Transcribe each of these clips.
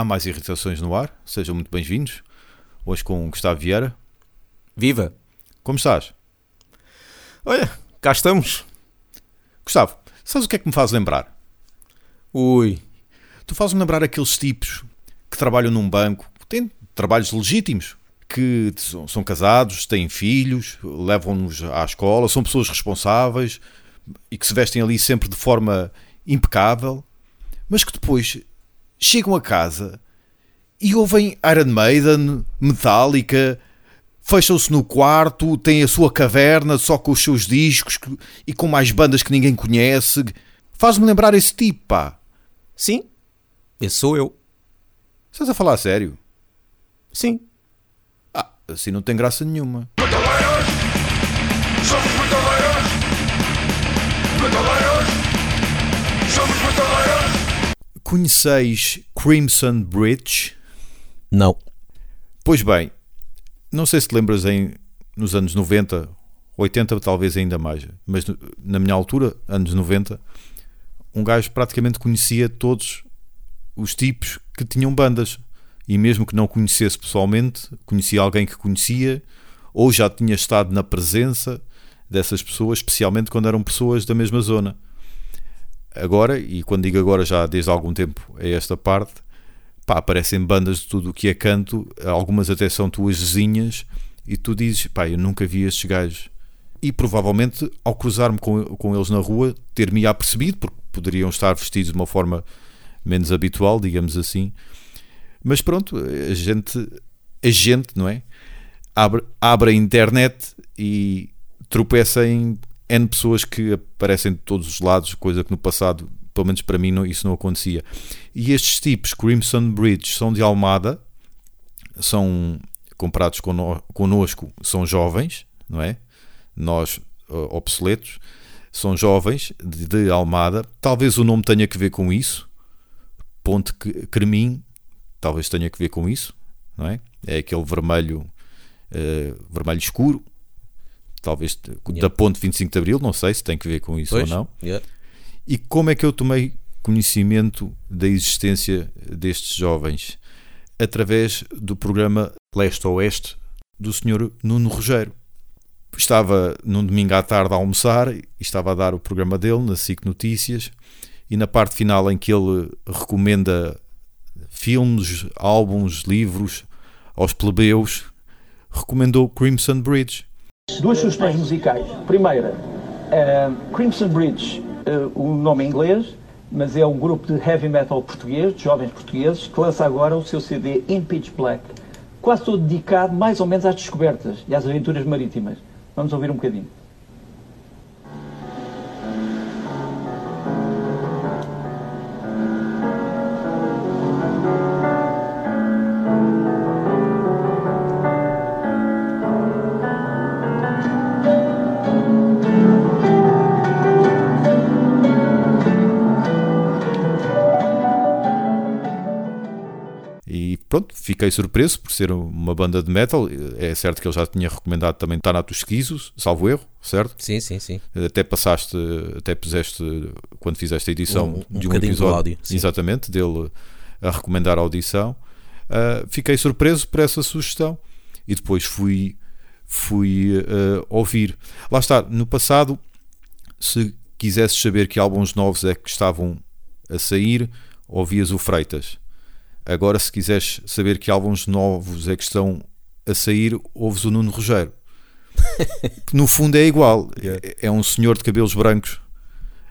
Há mais irritações no ar, sejam muito bem-vindos. Hoje com Gustavo Vieira. Viva! Como estás? Olha, cá estamos. Gustavo, sabes o que é que me faz lembrar? Ui, Tu fazes-me lembrar aqueles tipos que trabalham num banco, têm trabalhos legítimos, que são, são casados, têm filhos, levam-nos à escola, são pessoas responsáveis e que se vestem ali sempre de forma impecável, mas que depois chegam a casa e ouvem Iron Maiden, Metallica, fecham-se no quarto, têm a sua caverna só com os seus discos e com mais bandas que ninguém conhece. Faz-me lembrar esse tipo, pá. sim, esse sou eu. Estás a falar a sério? Sim. Ah, assim não tem graça nenhuma. Conheceis Crimson Bridge? Não. Pois bem, não sei se te lembras em, nos anos 90, 80 talvez ainda mais, mas na minha altura, anos 90, um gajo praticamente conhecia todos os tipos que tinham bandas. E mesmo que não conhecesse pessoalmente, conhecia alguém que conhecia, ou já tinha estado na presença dessas pessoas, especialmente quando eram pessoas da mesma zona. Agora, e quando digo agora já desde algum tempo a esta parte, pá, aparecem bandas de tudo o que é canto, algumas até são tuas vizinhas, e tu dizes, pá, eu nunca vi estes gajos. E provavelmente, ao cruzar-me com, com eles na rua, ter-me apercebido, porque poderiam estar vestidos de uma forma menos habitual, digamos assim. Mas pronto, a gente, a gente, não é? Abre, abre a internet e tropeça em N pessoas que aparecem de todos os lados, coisa que no passado, pelo menos para mim, não, isso não acontecia. E estes tipos, Crimson Bridge, são de Almada, são comprados connosco, são jovens, não é? Nós, uh, obsoletos, são jovens de, de Almada. Talvez o nome tenha que ver com isso. Ponte Cremim, talvez tenha que ver com isso, não é? É aquele vermelho, eh, vermelho escuro. Talvez Yeah. da ponte 25 de Abril, não sei se tem que ver com isso Pois. ou não. Yeah. E como é que eu tomei conhecimento da existência destes jovens? Através do programa Leste-Oeste do Sr. Nuno Rogério. Estava num domingo à tarde a almoçar e estava a dar o programa dele na SIC Notícias e na parte final em que ele recomenda filmes, álbuns, livros aos plebeus, recomendou Crimson Bridge. Duas sugestões musicais. Primeira, eh, Crimson Bridge, o nome em inglês, mas é um grupo de heavy metal português, de jovens portugueses, que lança agora o seu CD In Pitch Black, quase todo dedicado mais ou menos às descobertas e às aventuras marítimas. Vamos ouvir um bocadinho. Fiquei surpreso por ser uma banda de metal. É certo que ele já tinha recomendado também Thanatos Esquizo, salvo erro, certo? Sim, sim, sim. Até passaste, até puseste, quando fizeste a edição Um- um de um bocadinho do episódio, áudio, exatamente, dele a recomendar a audição. Ah, fiquei surpreso por essa sugestão e depois fui, fui ah, ouvir. Lá está, no passado, se quisesses saber que álbuns novos é que estavam a sair, ouvias o Freitas. Agora, se quiseres saber que álbuns novos é que estão a sair, ouves o Nuno Rogério. que no fundo é igual. É, é um senhor de cabelos brancos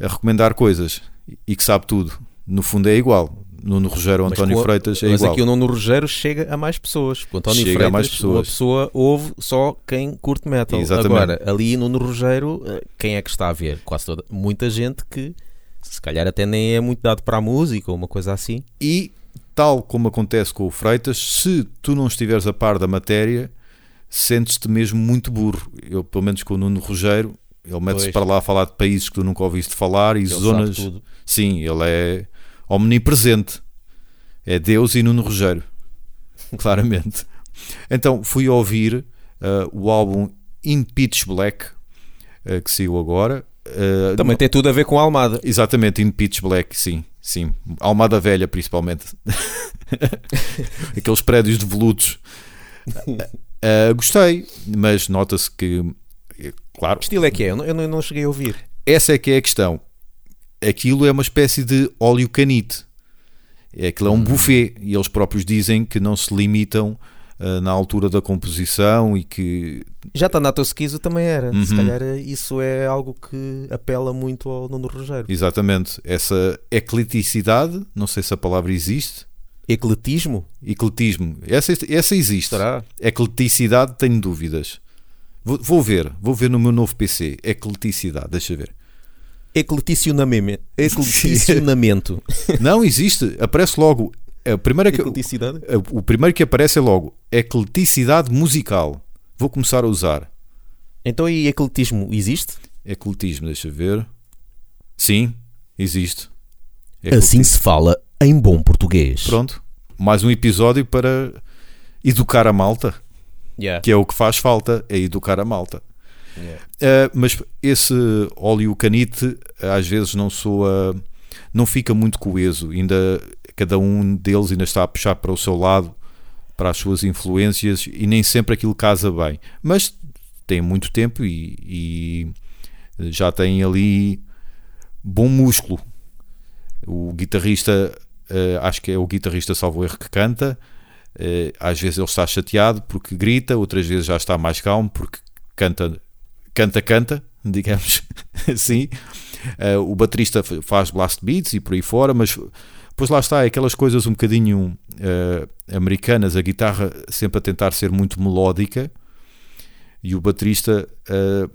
a recomendar coisas e que sabe tudo. No fundo é igual. Nuno Rogério ou Mas António a- Freitas é mas igual. aqui o Nuno Rogério chega a mais pessoas. O António Chega a Freitas, mais pessoas. uma pessoa ouve só quem curte metal. Exatamente. Agora, ali no Nuno Rogério, eh, quem é que está a ver? Quase toda. Muita gente que se calhar até nem é muito dado para a música ou uma coisa assim. E, tal como acontece com o Freitas, se tu não estiveres a par da matéria, sentes-te mesmo muito burro. Eu, pelo menos com o Nuno Rogério, ele mete-se para lá a falar de países que tu nunca ouviste falar e Ele zonas. Sim, ele é omnipresente. É Deus e Nuno Rogério. Claramente. Então fui ouvir uh, o álbum In Pitch Black, uh, que saiu agora. Uh, Também tem tudo a ver com a Almada. Exatamente, In Pitch Black, sim, sim. Almada Velha, principalmente. aqueles prédios de volutos. Ah, gostei, mas nota-se que, eh, claro, Que estilo é que é? Eu não, eu não- eu não cheguei a ouvir. essa é que é a questão. Aquilo é uma espécie de óleo canite. Aquilo é um buffet e eles próprios dizem que não se limitam ah, na altura da composição e que Já está na Tosquizo também era. Se Uhum. calhar é- isso é algo que apela muito ao Nuno Rogério. exatamente essa ecleticidade, não sei se a palavra existe, Ecletismo? ecletismo, essa, essa existe. Será? Ecleticidade, tenho dúvidas. Vou, vou ver, vou ver no meu novo PC. Ecleticidade, deixa ver. Ecleticionamento. Ecleticionamento. Não existe, aparece logo. A primeira que, Ecleticidade? o primeiro que aparece é logo ecleticidade musical. Vou começar a usar. Então e ecletismo existe? Ecletismo, deixa ver. Sim, existe. Assim se fala em bom português. Pronto. Mais um episódio para educar a malta, Yeah. que é o que faz falta, é educar a malta. Yeah. Uh, mas esse óleo canite às vezes não soa, não fica muito coeso. Ainda cada um deles ainda está a puxar para o seu lado, para as suas influências e nem sempre aquilo casa bem. Mas tem muito tempo e, e já tem ali bom músculo. O guitarrista, uh, acho que é o guitarrista salvo erro que canta. Uh, às vezes ele está chateado porque grita, outras vezes já está mais calmo porque canta canta, canta, digamos assim. Uh, o baterista faz blast beats e por aí fora, mas depois lá está, é aquelas coisas um bocadinho uh, americanas, a guitarra sempre a tentar ser muito melódica e o baterista, uh,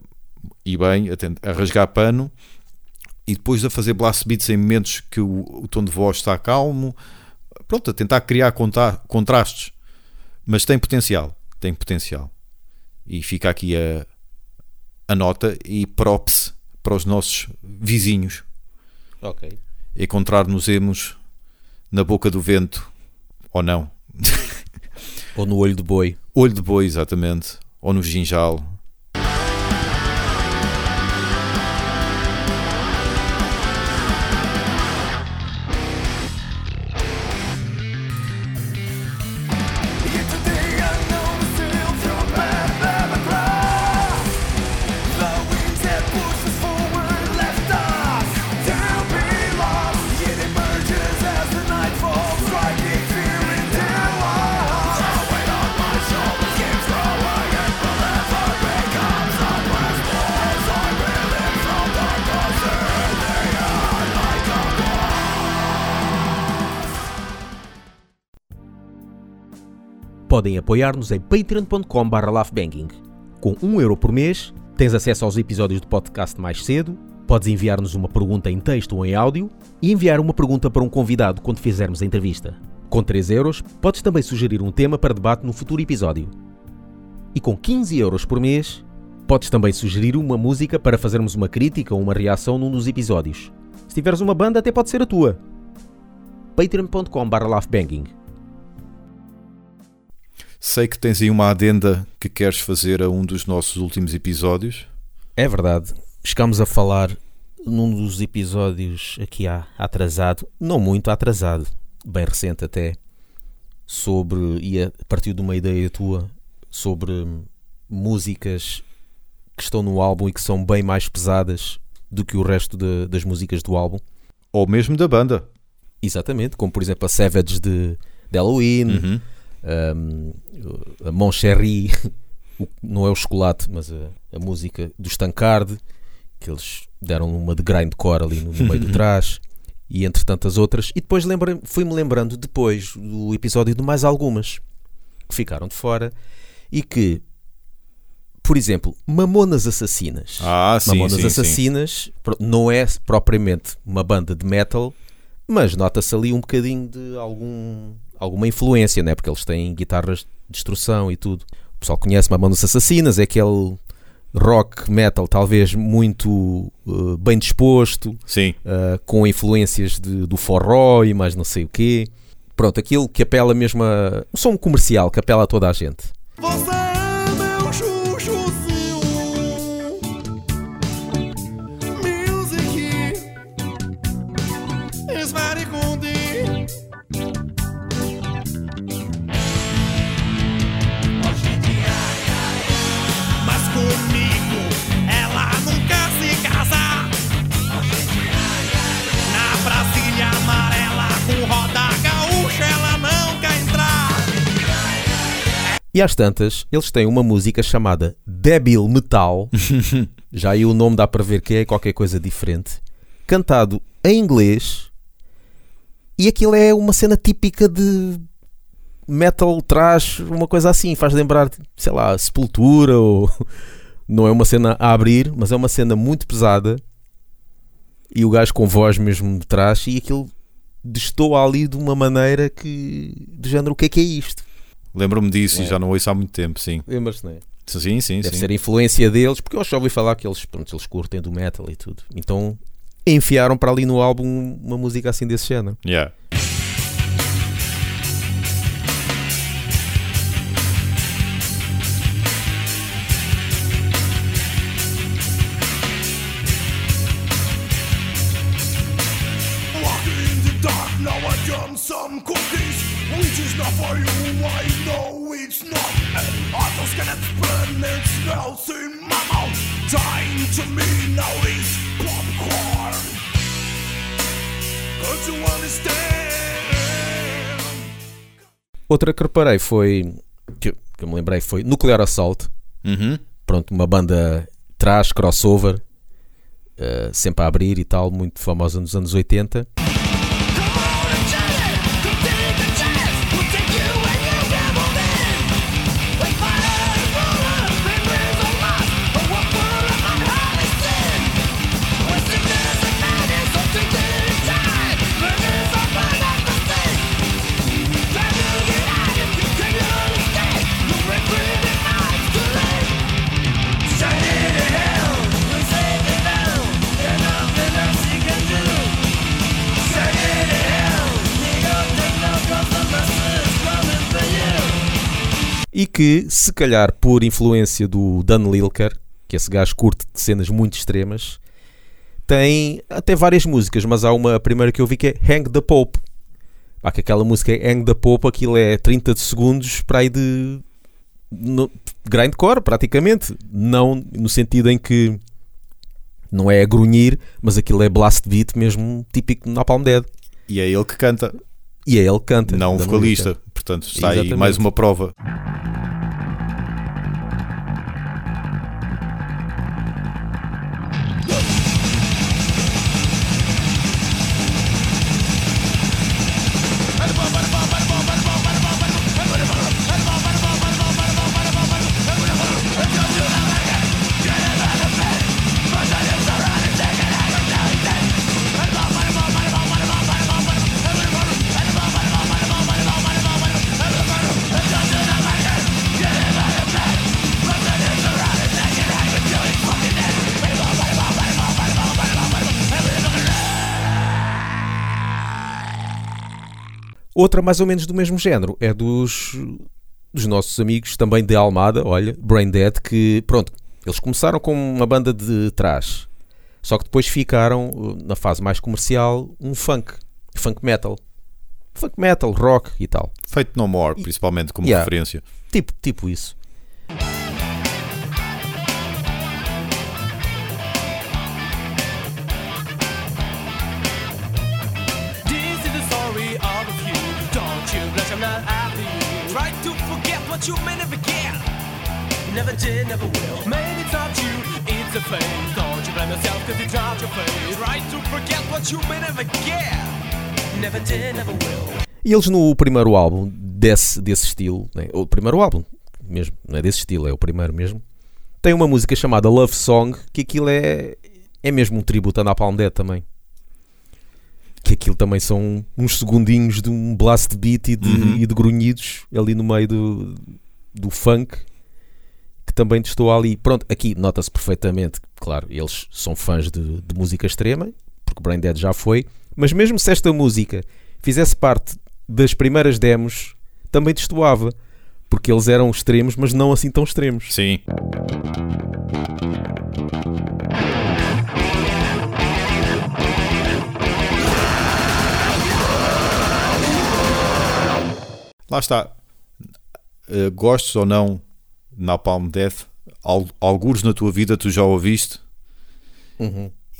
e bem, a, a rasgar pano e depois a fazer blast beats em momentos que o, o tom de voz está calmo, pronto, a tentar criar conta- contrastes, mas tem potencial, tem potencial. E fica aqui a, a nota e props para os nossos vizinhos. Ok. Encontrar-nos-emos na boca do vento, ou não. Ou no olho de boi. Olho de boi, exatamente. Ou no ginjal. Podem apoiar-nos em patreon.com.br laughbanging. Com 1 euro por mês, tens acesso aos episódios do podcast mais cedo, podes enviar-nos uma pergunta em texto ou em áudio e enviar uma pergunta para um convidado quando fizermos a entrevista. Com 3 euros, podes também sugerir um tema para debate no futuro episódio. E com 15 euros por mês, podes também sugerir uma música para fazermos uma crítica ou uma reação num dos episódios. Se tiveres uma banda, até pode ser a tua. patreon.com.br laughbanging. Sei que tens aí uma adenda que queres fazer a um dos nossos últimos episódios. É verdade. Chegámos a falar num dos episódios aqui há atrasado, não muito atrasado, bem recente até, sobre, e a partir de uma ideia tua, sobre músicas que estão no álbum e que são bem mais pesadas do que o resto de- das músicas do álbum. Ou mesmo da banda. Exatamente, como por exemplo a Savage de, de Halloween, Uhum. Um, a Mon Chéri, o- não é o chocolate, mas a, a música do Stancard, que eles deram uma de grindcore ali no, no meio do trás, e entre tantas outras. E depois lembrei- fui-me lembrando depois do episódio de mais algumas que ficaram de fora e que, por exemplo, Mamonas Assassinas. Ah, sim, Mamonas sim, sim. Assassinas pro- não é propriamente uma banda de metal, mas nota-se ali um bocadinho de algum, alguma influência, né? porque eles têm guitarras de destruição e tudo. O pessoal conhece Mamonas Assassinas, é aquele rock metal talvez muito uh, bem disposto, Sim. uh, com influências de- do forró e mais não sei o quê. Pronto, aquilo que apela mesmo a... um som comercial que apela a toda a gente. Você E às tantas, eles têm uma música chamada Débil Metal. Já aí o nome dá para ver que é qualquer coisa diferente. Cantado em inglês. E aquilo é uma cena típica de metal trash, uma coisa assim. Faz lembrar, sei lá, Sepultura ou. Não é uma cena a abrir, mas é uma cena muito pesada. E o gajo com voz mesmo de trás. E aquilo destoa ali de uma maneira que. do género, o que é que é isto? Lembro-me disso É. e já não ouço há muito tempo, sim. Lembras-te, não é? Sim, sim, Deve sim. ser a influência deles, porque eu só ouvi falar que eles, pronto, eles curtem do metal e tudo. Então enfiaram para ali no álbum uma música assim desse género. Yeah. Walking in the dark, now I jump some cookies. Which is not for you, I know it's not. And I just get it burn, it smells in my mouth. Dying to me now is popcorn. Don't you understand? Outra que reparei foi. que, que eu me lembrei foi Nuclear Assault. Uhum. Pronto, uma banda trash, crossover, eh, sempre a abrir e tal, muito famosa nos anos 80. Se calhar por influência do Dan Lilker, que esse gajo curte de cenas muito extremas, tem até várias músicas, mas há uma primeira que eu vi que é Hang the Pope. Pá, que aquela música é Hang the Pope, aquilo é 30 de segundos para aí de no, grindcore, praticamente. Não no sentido em que não é a grunhir, mas aquilo é blast beat mesmo típico na Palm Dead. E é ele que canta, E é ele que canta. não o vocalista. Portanto, está aí Exatamente. mais uma prova. Outra mais ou menos do mesmo género é dos, dos nossos amigos também de Almada, olha, Brain Dead, que pronto, eles começaram com uma banda de trás, só que depois ficaram uh, na fase mais comercial um funk, funk metal. Funk metal, rock e tal. Feito No More, principalmente como Yeah. referência. Tipo, tipo isso. Never did, never will. Maybe it's not you, it's a phase. Don't you blame yourself cause it's not your face. Try to forget what you may never get. Never did, never will. E eles no primeiro álbum desse, desse estilo, né? o primeiro álbum mesmo, não é desse estilo, é o primeiro mesmo, tem uma música chamada Love Song, que aquilo é, é mesmo um tributo a Napalm Dead também. Que aquilo também são uns segundinhos de um blast beat e de, Uhum. e de grunhidos ali no meio do, do funk também testou ali. Pronto, aqui nota-se perfeitamente, claro, eles são fãs de, de música extrema, porque Brain Dead já foi, mas mesmo se esta música fizesse parte das primeiras demos, também destoava, porque eles eram extremos, mas não assim tão extremos. Sim. Lá está. Eh, gostes ou não Napalm Death, al- algures na tua vida tu já ouviste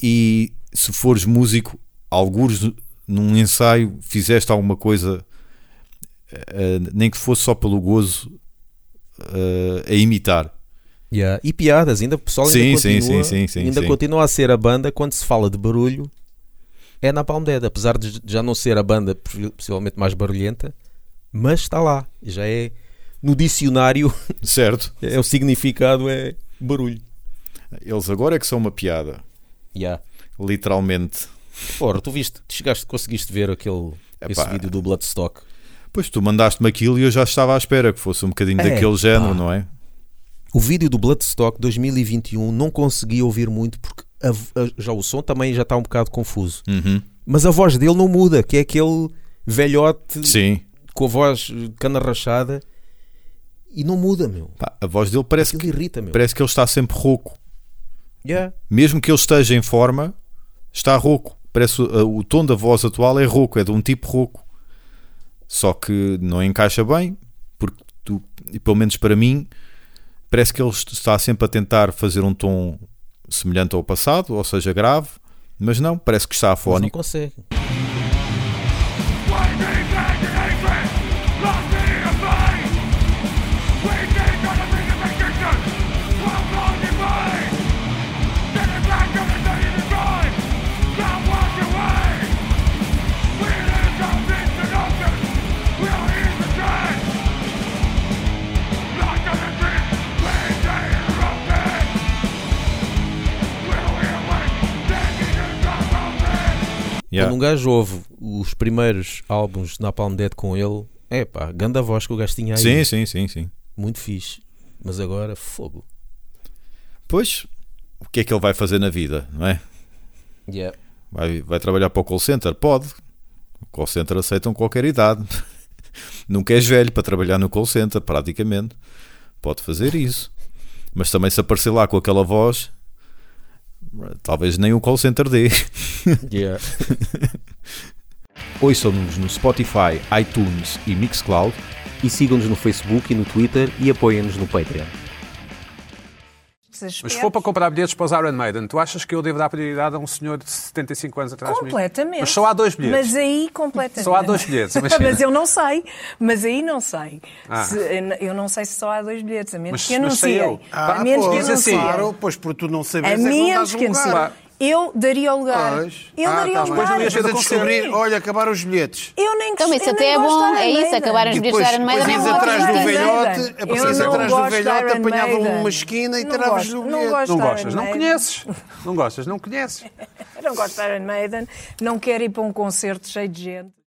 e se fores músico, algures num ensaio fizeste alguma coisa, eh, nem que fosse só pelo gozo, uh, a imitar. Yeah. E piadas, ainda o pessoal ainda Sim, continua, sim, sim, ainda continua a ser a banda quando se fala de barulho é na Palm Dead, apesar de já não ser a banda possi- possivelmente mais barulhenta, mas está lá, já é no dicionário Certo? é o significado é barulho. Eles agora é que são uma piada. Yeah. Literalmente. Ora, tu viste, tu chegaste, conseguiste ver aquele esse Epá. vídeo do Bloodstock. Pois tu mandaste-me aquilo e eu já estava à espera que fosse um bocadinho É, daquele género, pá. não é? O vídeo do Bloodstock 2021 não consegui ouvir muito porque a- a- já o som também já está um bocado confuso. Uhum. Mas a voz dele não muda, que é aquele velhote Sim. com a voz cana rachada e não muda, meu. Pá, a voz dele parece Aquilo que, irrita, meu. parece que ele está sempre rouco. Yeah. Mesmo que ele esteja em forma, está rouco. Parece o, o tom da voz atual é rouco, é de um tipo rouco. Só que não encaixa bem, porque tu, e pelo menos para mim, parece que ele está sempre a tentar fazer um tom semelhante ao passado, ou seja, grave, mas não, parece que está Mas não afónico. consegue. Um gajo ouve os primeiros álbuns na Palm Dead com ele, é pá, ganda voz que o gajo tinha aí. Sim, sim, sim, sim. Muito fixe. Mas agora, fogo. Pois, o que é que ele vai fazer na vida, não é? Yeah. Vai, vai trabalhar para o call center? Pode. O call center aceitam qualquer idade. Nunca és velho para trabalhar no call center, praticamente. Pode fazer isso. Mas também se aparecer lá com aquela voz, talvez nem o call center dê. Yeah. Ouçam-nos no Spotify, iTunes e Mixcloud. e sigam-nos no Facebook e no Twitter e apoiem-nos no Patreon. Mas se for para comprar bilhetes para os Iron Maiden, tu achas que eu devo dar prioridade a um senhor de 75 anos atrás de mim? Completamente. Mas só há dois bilhetes. Mas aí, completamente. Só há dois bilhetes, mas eu não sei. Mas aí não sei. Ah. Se- eu não sei se só há dois bilhetes, a menos Mas- que mas sei anunciem. eu. a menos que pois, assim, anunciem. Claro, pois por tu não A saberes é que menos que lugar. Eu daria o lugar. Pois. Eu Ah, daria tá o lugar. Depois não ias a descobrir, olha, acabaram os bilhetes. Eu nem Então, isso até é bom, é isso, Maiden. acabar os bilhetes de Iron Maiden depois é ias bom. atrás do velhote, aparecias não atrás do velhote, Maiden. uma esquina e gosto, o não bilhete. Não gostas, não conheces. Não gostas, não conheces. Eu não gosto de Iron Maiden. Não quero ir para um concerto cheio de gente.